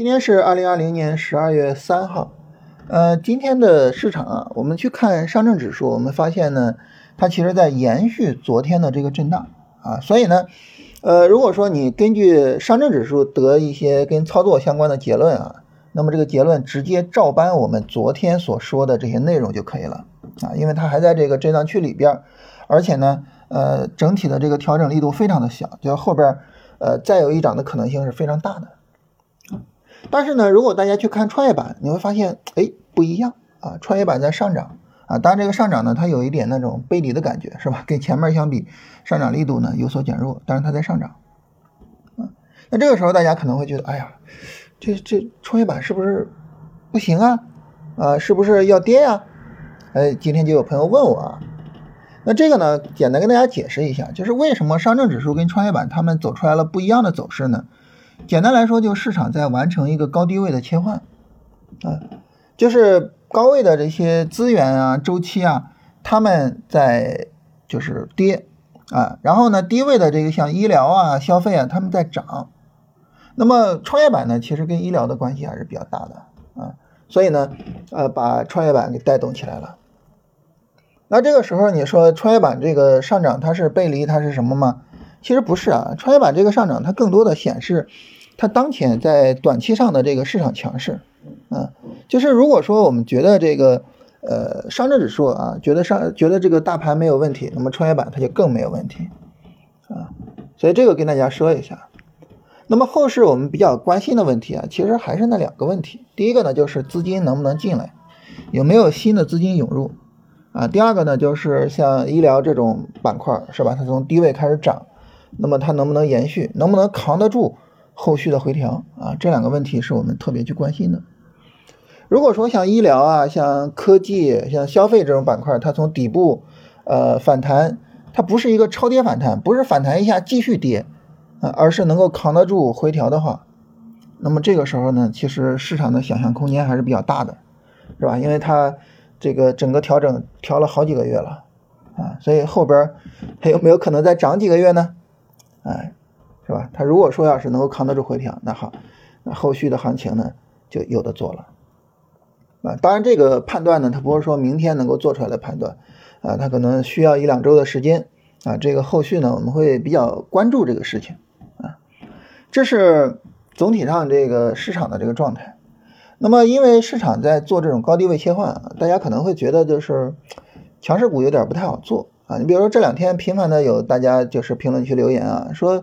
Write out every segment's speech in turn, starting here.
今天是二零二零年十二月三号，呃，今天的市场啊，我们去看上证指数，我们发现呢，它其实在延续昨天的这个震荡啊，所以呢，呃，如果说你根据上证指数得一些跟操作相关的结论啊，那么这个结论直接照搬我们昨天所说的这些内容就可以了啊，因为它还在这个震荡区里边，而且呢，呃，整体的这个调整力度非常的小，就后边呃再有一涨的可能性是非常大的。但是呢，如果大家去看创业板，你会发现，哎，不一样啊！创业板在上涨啊，当然这个上涨呢，它有一点那种背离的感觉，是吧？跟前面相比，上涨力度呢有所减弱，但是它在上涨。啊，那这个时候大家可能会觉得，哎呀，这这创业板是不是不行啊？啊，是不是要跌呀？哎，今天就有朋友问我啊，那这个呢，简单跟大家解释一下，就是为什么上证指数跟创业板它们走出来了不一样的走势呢？简单来说，就市场在完成一个高低位的切换，啊，就是高位的这些资源啊、周期啊，他们在就是跌，啊，然后呢，低位的这个像医疗啊、消费啊，他们在涨。那么创业板呢，其实跟医疗的关系还是比较大的啊，所以呢，呃，把创业板给带动起来了。那这个时候你说创业板这个上涨它是背离，它是什么吗？其实不是啊，创业板这个上涨，它更多的显示它当前在短期上的这个市场强势，啊，就是如果说我们觉得这个呃上证指数啊，觉得上觉得这个大盘没有问题，那么创业板它就更没有问题，啊，所以这个跟大家说一下。那么后市我们比较关心的问题啊，其实还是那两个问题，第一个呢就是资金能不能进来，有没有新的资金涌入，啊，第二个呢就是像医疗这种板块是吧，它从低位开始涨。那么它能不能延续，能不能扛得住后续的回调啊？这两个问题是我们特别去关心的。如果说像医疗啊、像科技、像消费这种板块，它从底部呃反弹，它不是一个超跌反弹，不是反弹一下继续跌啊，而是能够扛得住回调的话，那么这个时候呢，其实市场的想象空间还是比较大的，是吧？因为它这个整个调整调了好几个月了啊，所以后边还有没有可能再涨几个月呢？哎，是吧？他如果说要是能够扛得住回调，那好，那后续的行情呢就有的做了啊。当然，这个判断呢，它不是说明天能够做出来的判断啊，它可能需要一两周的时间啊。这个后续呢，我们会比较关注这个事情啊。这是总体上这个市场的这个状态。那么，因为市场在做这种高低位切换，大家可能会觉得就是强势股有点不太好做。啊，你比如说这两天频繁的有大家就是评论区留言啊，说，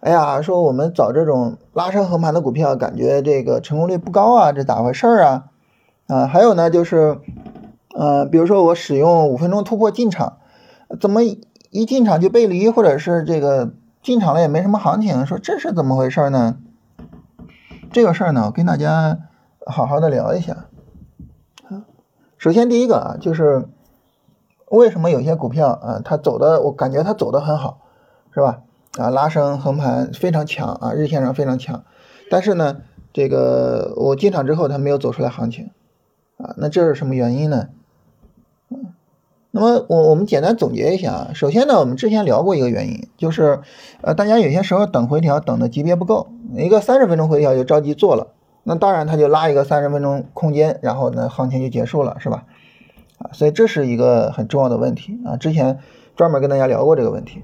哎呀，说我们找这种拉升横盘的股票，感觉这个成功率不高啊，这咋回事啊？啊，还有呢，就是，呃，比如说我使用五分钟突破进场，怎么一进场就背离，或者是这个进场了也没什么行情，说这是怎么回事呢？这个事儿呢，我跟大家好好的聊一下。首先第一个啊，就是。为什么有些股票啊，它走的我感觉它走的很好，是吧？啊，拉升横盘非常强啊，日线上非常强，但是呢，这个我进场之后它没有走出来行情啊，那这是什么原因呢？嗯，那么我我们简单总结一下啊，首先呢，我们之前聊过一个原因，就是呃，大家有些时候等回调等的级别不够，一个三十分钟回调就着急做了，那当然它就拉一个三十分钟空间，然后呢，行情就结束了，是吧？啊，所以这是一个很重要的问题啊！之前专门跟大家聊过这个问题。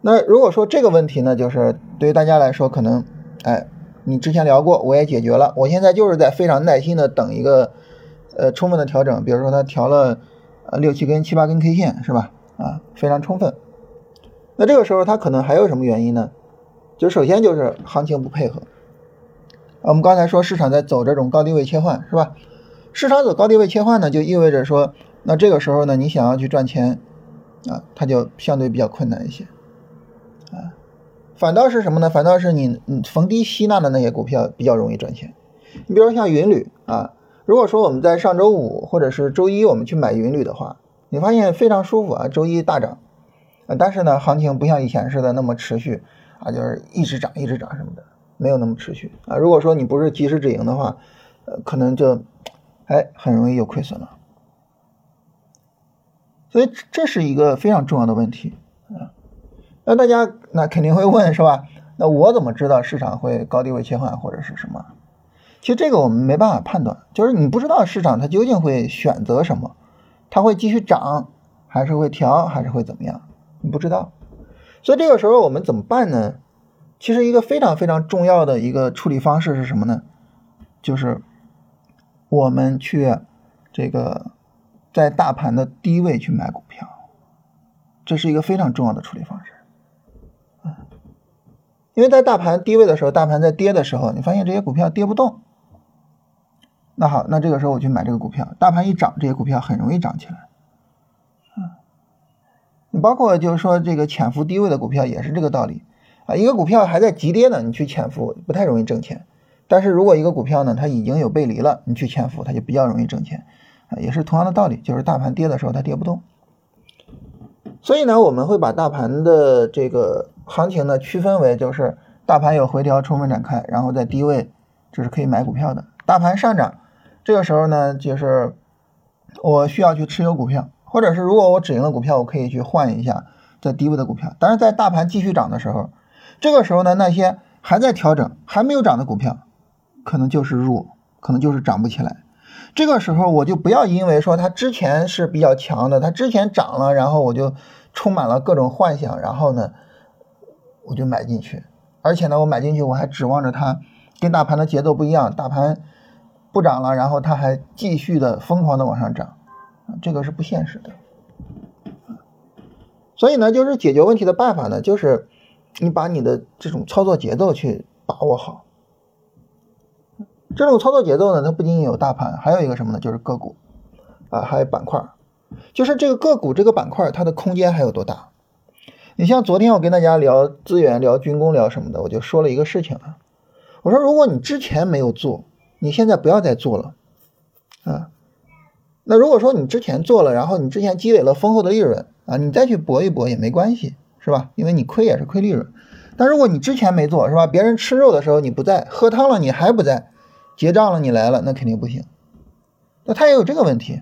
那如果说这个问题呢，就是对于大家来说，可能，哎，你之前聊过，我也解决了，我现在就是在非常耐心的等一个，呃，充分的调整。比如说它调了呃六七根、七八根 K 线，是吧？啊，非常充分。那这个时候它可能还有什么原因呢？就首先就是行情不配合。我们刚才说市场在走这种高低位切换，是吧？市场走高低位切换呢，就意味着说，那这个时候呢，你想要去赚钱，啊，它就相对比较困难一些，啊，反倒是什么呢？反倒是你你逢低吸纳的那些股票比较容易赚钱。你比如说像云铝啊，如果说我们在上周五或者是周一我们去买云铝的话，你发现非常舒服啊，周一大涨，啊，但是呢，行情不像以前似的那么持续啊，就是一直涨一直涨什么的，没有那么持续啊。如果说你不是及时止盈的话，呃，可能就。哎，很容易又亏损了，所以这是一个非常重要的问题啊。那大家那肯定会问是吧？那我怎么知道市场会高低位切换或者是什么？其实这个我们没办法判断，就是你不知道市场它究竟会选择什么，它会继续涨，还是会调，还是会怎么样？你不知道。所以这个时候我们怎么办呢？其实一个非常非常重要的一个处理方式是什么呢？就是我们去这个在大盘的低位去买股票，这是一个非常重要的处理方式。因为在大盘低位的时候，大盘在跌的时候，你发现这些股票跌不动。那好，那这个时候我去买这个股票，大盘一涨，这些股票很容易涨起来。嗯，你包括就是说这个潜伏低位的股票也是这个道理啊。一个股票还在急跌呢，你去潜伏不太容易挣钱。但是如果一个股票呢，它已经有背离了，你去潜伏，它就比较容易挣钱啊。也是同样的道理，就是大盘跌的时候它跌不动。所以呢，我们会把大盘的这个行情呢区分为，就是大盘有回调充分展开，然后在低位这是可以买股票的。大盘上涨，这个时候呢，就是我需要去持有股票，或者是如果我止盈了股票，我可以去换一下在低位的股票。但是在大盘继续涨的时候，这个时候呢，那些还在调整、还没有涨的股票，可能就是弱，可能就是涨不起来。这个时候我就不要因为说它之前是比较强的，它之前涨了，然后我就充满了各种幻想，然后呢，我就买进去，而且呢，我买进去我还指望着它跟大盘的节奏不一样，大盘不涨了，然后它还继续的疯狂的往上涨，这个是不现实的。所以呢，就是解决问题的办法呢，就是你把你的这种操作节奏去把握好。这种操作节奏呢，它不仅仅有大盘，还有一个什么呢？就是个股啊，还有板块。就是这个个股这个板块，它的空间还有多大？你像昨天我跟大家聊资源、聊军工、聊什么的，我就说了一个事情啊。我说，如果你之前没有做，你现在不要再做了啊。那如果说你之前做了，然后你之前积累了丰厚的利润啊，你再去搏一搏也没关系，是吧？因为你亏也是亏利润。但如果你之前没做，是吧？别人吃肉的时候你不在，喝汤了你还不在。结账了，你来了，那肯定不行。那他也有这个问题，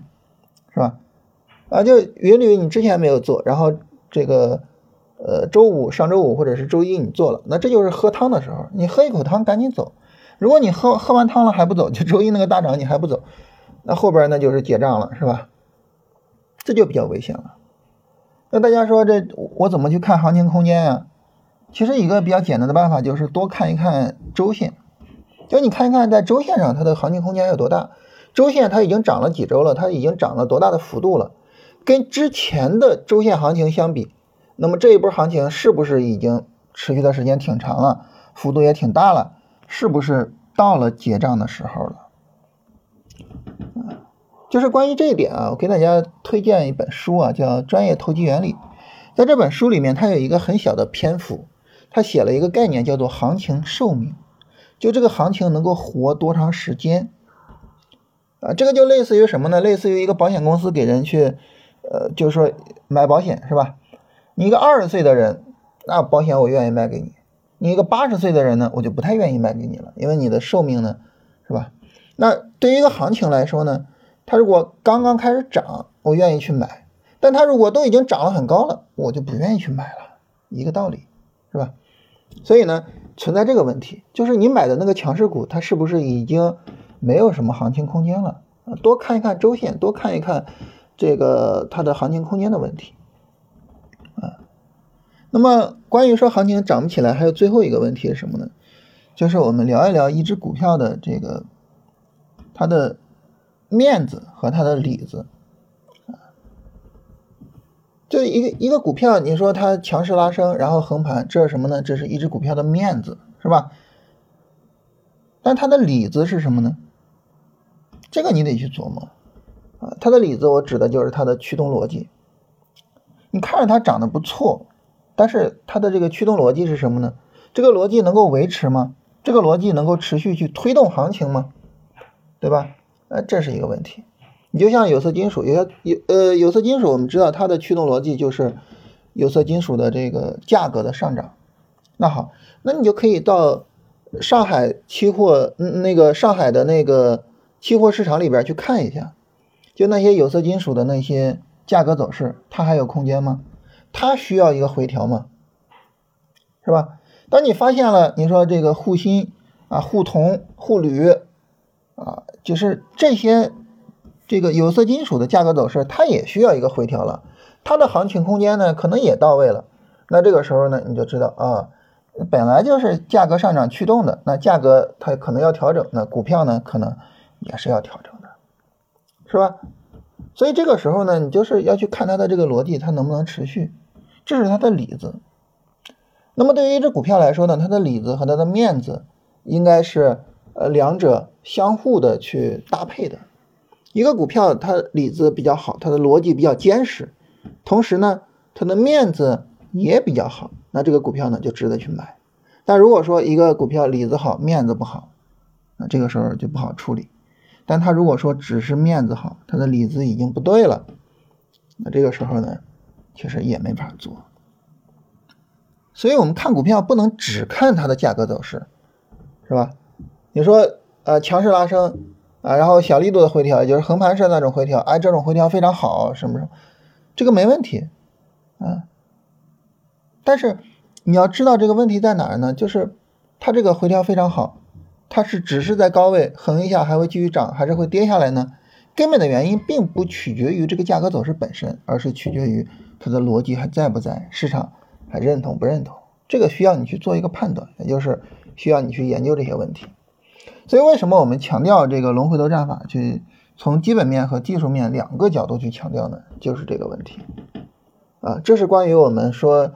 是吧？啊，就云旅你之前没有做，然后这个呃周五、上周五或者是周一你做了，那这就是喝汤的时候，你喝一口汤赶紧走。如果你喝喝完汤了还不走，就周一那个大涨你还不走，那后边那就是结账了，是吧？这就比较危险了。那大家说这我怎么去看行情空间呀？其实一个比较简单的办法就是多看一看周线。就你看一看，在周线上它的行情空间有多大？周线它已经涨了几周了？它已经涨了多大的幅度了？跟之前的周线行情相比，那么这一波行情是不是已经持续的时间挺长了，幅度也挺大了？是不是到了结账的时候了？就是关于这一点啊，我给大家推荐一本书啊，叫《专业投机原理》。在这本书里面，它有一个很小的篇幅，它写了一个概念，叫做行情寿命。就这个行情能够活多长时间啊？这个就类似于什么呢？类似于一个保险公司给人去，呃，就是说买保险是吧？你一个二十岁的人，那保险我愿意卖给你；你一个八十岁的人呢，我就不太愿意卖给你了，因为你的寿命呢，是吧？那对于一个行情来说呢，它如果刚刚开始涨，我愿意去买；但它如果都已经涨了很高了，我就不愿意去买了，一个道理，是吧？所以呢？存在这个问题，就是你买的那个强势股，它是不是已经没有什么行情空间了？多看一看周线，多看一看这个它的行情空间的问题。啊，那么关于说行情涨不起来，还有最后一个问题是什么呢？就是我们聊一聊一只股票的这个它的面子和它的里子。就一个一个股票，你说它强势拉升，然后横盘，这是什么呢？这是一只股票的面子，是吧？但它的里子是什么呢？这个你得去琢磨啊。它的里子，我指的就是它的驱动逻辑。你看着它长得不错，但是它的这个驱动逻辑是什么呢？这个逻辑能够维持吗？这个逻辑能够持续去推动行情吗？对吧？呃，这是一个问题。你就像有色金属，有些有呃有色金属，我们知道它的驱动逻辑就是有色金属的这个价格的上涨。那好，那你就可以到上海期货那个上海的那个期货市场里边去看一下，就那些有色金属的那些价格走势，它还有空间吗？它需要一个回调吗？是吧？当你发现了，你说这个沪锌啊、沪铜、沪铝啊，就是这些这个有色金属的价格走势，它也需要一个回调了，它的行情空间呢可能也到位了。那这个时候呢，你就知道啊，本来就是价格上涨驱动的，那价格它可能要调整，那股票呢可能也是要调整的，是吧？所以这个时候呢，你就是要去看它的这个逻辑，它能不能持续，这是它的里子。那么对于一只股票来说呢，它的里子和它的面子应该是呃两者相互的去搭配的。一个股票它里子比较好，它的逻辑比较坚实，同时呢它的面子也比较好，那这个股票呢就值得去买。但如果说一个股票里子好，面子不好，那这个时候就不好处理。但他如果说只是面子好，他的里子已经不对了，那这个时候呢，其实也没法做。所以我们看股票不能只看它的价格走势，是吧？你说呃强势拉升啊，然后小力度的回调，也就是横盘式那种回调，哎，这种回调非常好，什么什么，这个没问题啊。但是你要知道这个问题在哪儿呢？就是它这个回调非常好。它是只是在高位横一下，还会继续涨，还是会跌下来呢？根本的原因并不取决于这个价格走势本身，而是取决于它的逻辑还在不在，市场还认同不认同。这个需要你去做一个判断，也就是需要你去研究这些问题。所以为什么我们强调这个龙回头战法，去从基本面和技术面两个角度去强调呢？就是这个问题啊，这是关于我们说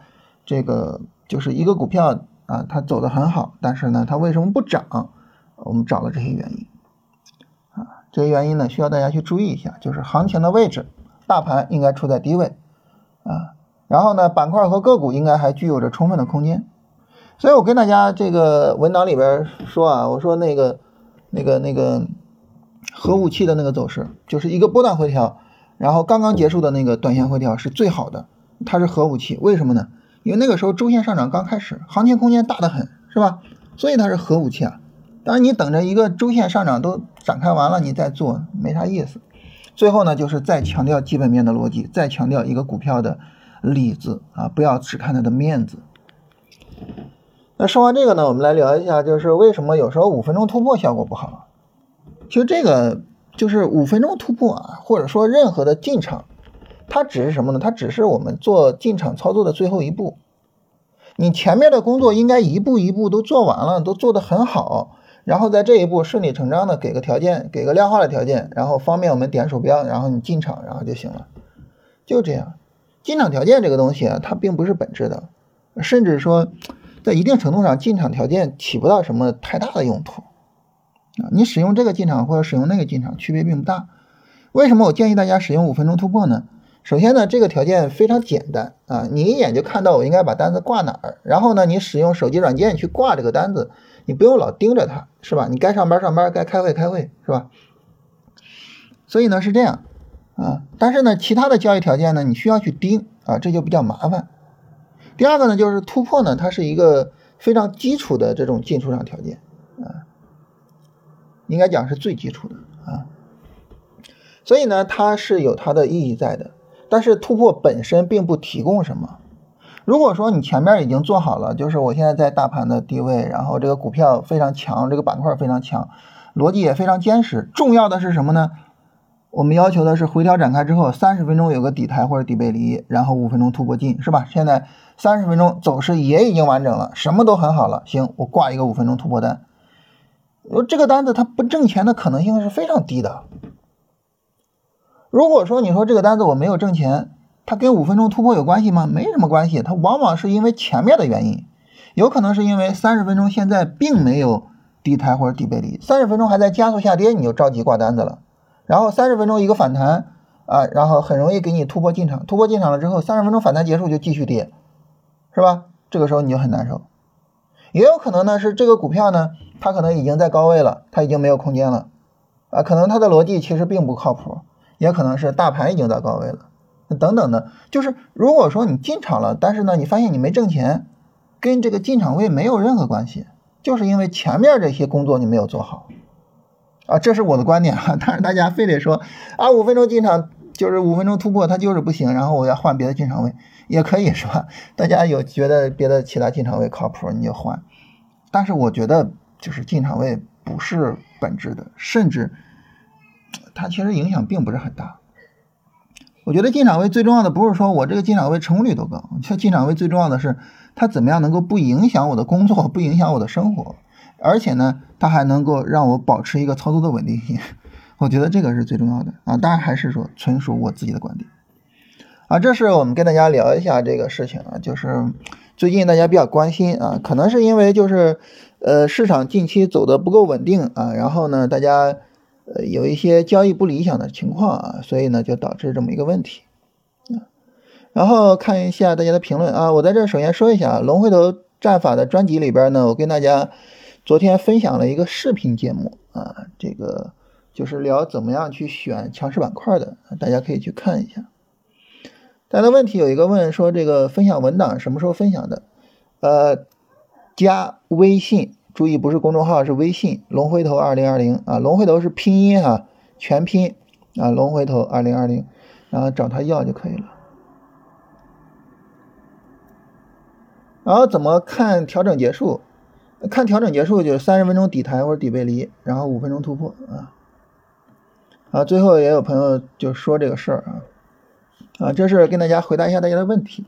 这个就是一个股票啊，它走的很好，但是呢，它为什么不涨？我们找了这些原因，啊，这些原因呢需要大家去注意一下，就是行情的位置，大盘应该处在低位，啊，然后呢板块和个股应该还具有着充分的空间，所以我跟大家这个文档里边说啊，我说那个那个那个核武器的那个走势，就是一个波段回调，然后刚刚结束的那个短线回调是最好的，它是核武器，为什么呢？因为那个时候周线上涨刚开始，行情空间大得很，是吧？所以它是核武器啊。当然，你等着一个周线上涨都展开完了，你再做没啥意思。最后呢，就是再强调基本面的逻辑，再强调一个股票的里子啊，不要只看它的面子。那说完这个呢，我们来聊一下，就是为什么有时候五分钟突破效果不好？其实这个就是五分钟突破啊，或者说任何的进场，它只是什么呢？它只是我们做进场操作的最后一步。你前面的工作应该一步一步都做完了，都做得很好。然后在这一步顺理成章的给个条件，给个量化的条件，然后方便我们点鼠标，然后你进场，然后就行了，就这样。进场条件这个东西啊，它并不是本质的，甚至说，在一定程度上，进场条件起不到什么太大的用途啊。你使用这个进场或者使用那个进场，区别并不大。为什么我建议大家使用五分钟突破呢？首先呢，这个条件非常简单啊，你一眼就看到我应该把单子挂哪儿，然后呢，你使用手机软件去挂这个单子。你不用老盯着它，是吧？你该上班上班，该开会开会，是吧？所以呢是这样啊，但是呢，其他的交易条件呢，你需要去盯啊，这就比较麻烦。第二个呢，就是突破呢，它是一个非常基础的这种进出场条件啊，应该讲是最基础的啊，所以呢，它是有它的意义在的。但是突破本身并不提供什么。如果说你前面已经做好了，就是我现在在大盘的低位，然后这个股票非常强，这个板块非常强，逻辑也非常坚实。重要的是什么呢？我们要求的是回调展开之后，三十分钟有个底台或者底背离，然后五分钟突破进，是吧？现在三十分钟走势也已经完整了，什么都很好了。行，我挂一个五分钟突破单。我这个单子它不挣钱的可能性是非常低的。如果说你说这个单子我没有挣钱。它跟五分钟突破有关系吗？没什么关系，它往往是因为前面的原因，有可能是因为三十分钟现在并没有低台或者底背离，三十分钟还在加速下跌，你就着急挂单子了，然后三十分钟一个反弹啊，然后很容易给你突破进场，突破进场了之后，三十分钟反弹结束就继续跌，是吧？这个时候你就很难受。也有可能呢是这个股票呢，它可能已经在高位了，它已经没有空间了啊，可能它的逻辑其实并不靠谱，也可能是大盘已经在高位了。等等的，就是如果说你进场了，但是呢，你发现你没挣钱，跟这个进场位没有任何关系，就是因为前面这些工作你没有做好啊，这是我的观点哈。但是大家非得说啊，五分钟进场就是五分钟突破它就是不行，然后我要换别的进场位也可以是吧？大家有觉得别的其他进场位靠谱你就换，但是我觉得就是进场位不是本质的，甚至它其实影响并不是很大。我觉得进场位最重要的不是说我这个进场位成功率多高，这进场位最重要的是它怎么样能够不影响我的工作，不影响我的生活，而且呢，它还能够让我保持一个操作的稳定性。我觉得这个是最重要的啊，当然还是说纯属我自己的观点啊。这是我们跟大家聊一下这个事情啊，就是最近大家比较关心啊，可能是因为就是呃市场近期走的不够稳定啊，然后呢大家呃有一些交易不理想的情况啊，所以呢就导致这么一个问题啊。然后看一下大家的评论啊，我在这首先说一下龙回头战法的专辑里边呢，我跟大家昨天分享了一个视频节目啊，这个。就是聊怎么样去选强势板块的，大家可以去看一下。大家的问题有一个问说，这个分享文档什么时候分享的？呃，加微信，注意不是公众号，是微信龙回头二零二零啊，龙回头是拼音哈，全拼啊，龙回头二零二零，然后找他要就可以了。然后怎么看调整结束？看调整结束就是三十分钟底台或者底背离，然后五分钟突破啊。啊，最后也有朋友就说这个事儿啊，啊，这是跟大家回答一下大家的问题。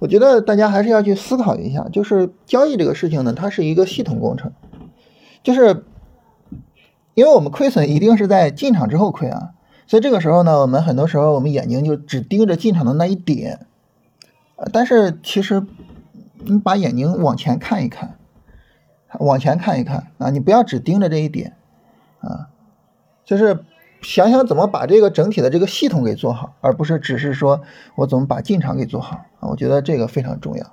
我觉得大家还是要去思考一下，就是交易这个事情呢，它是一个系统工程，就是因为我们亏损一定是在进场之后亏啊，所以这个时候呢，我们很多时候我们眼睛就只盯着进场的那一点，啊，但是其实你把眼睛往前看一看，往前看一看啊，你不要只盯着这一点啊，就是。想想怎么把这个整体的这个系统给做好，而不是只是说我怎么把进场给做好啊？我觉得这个非常重要。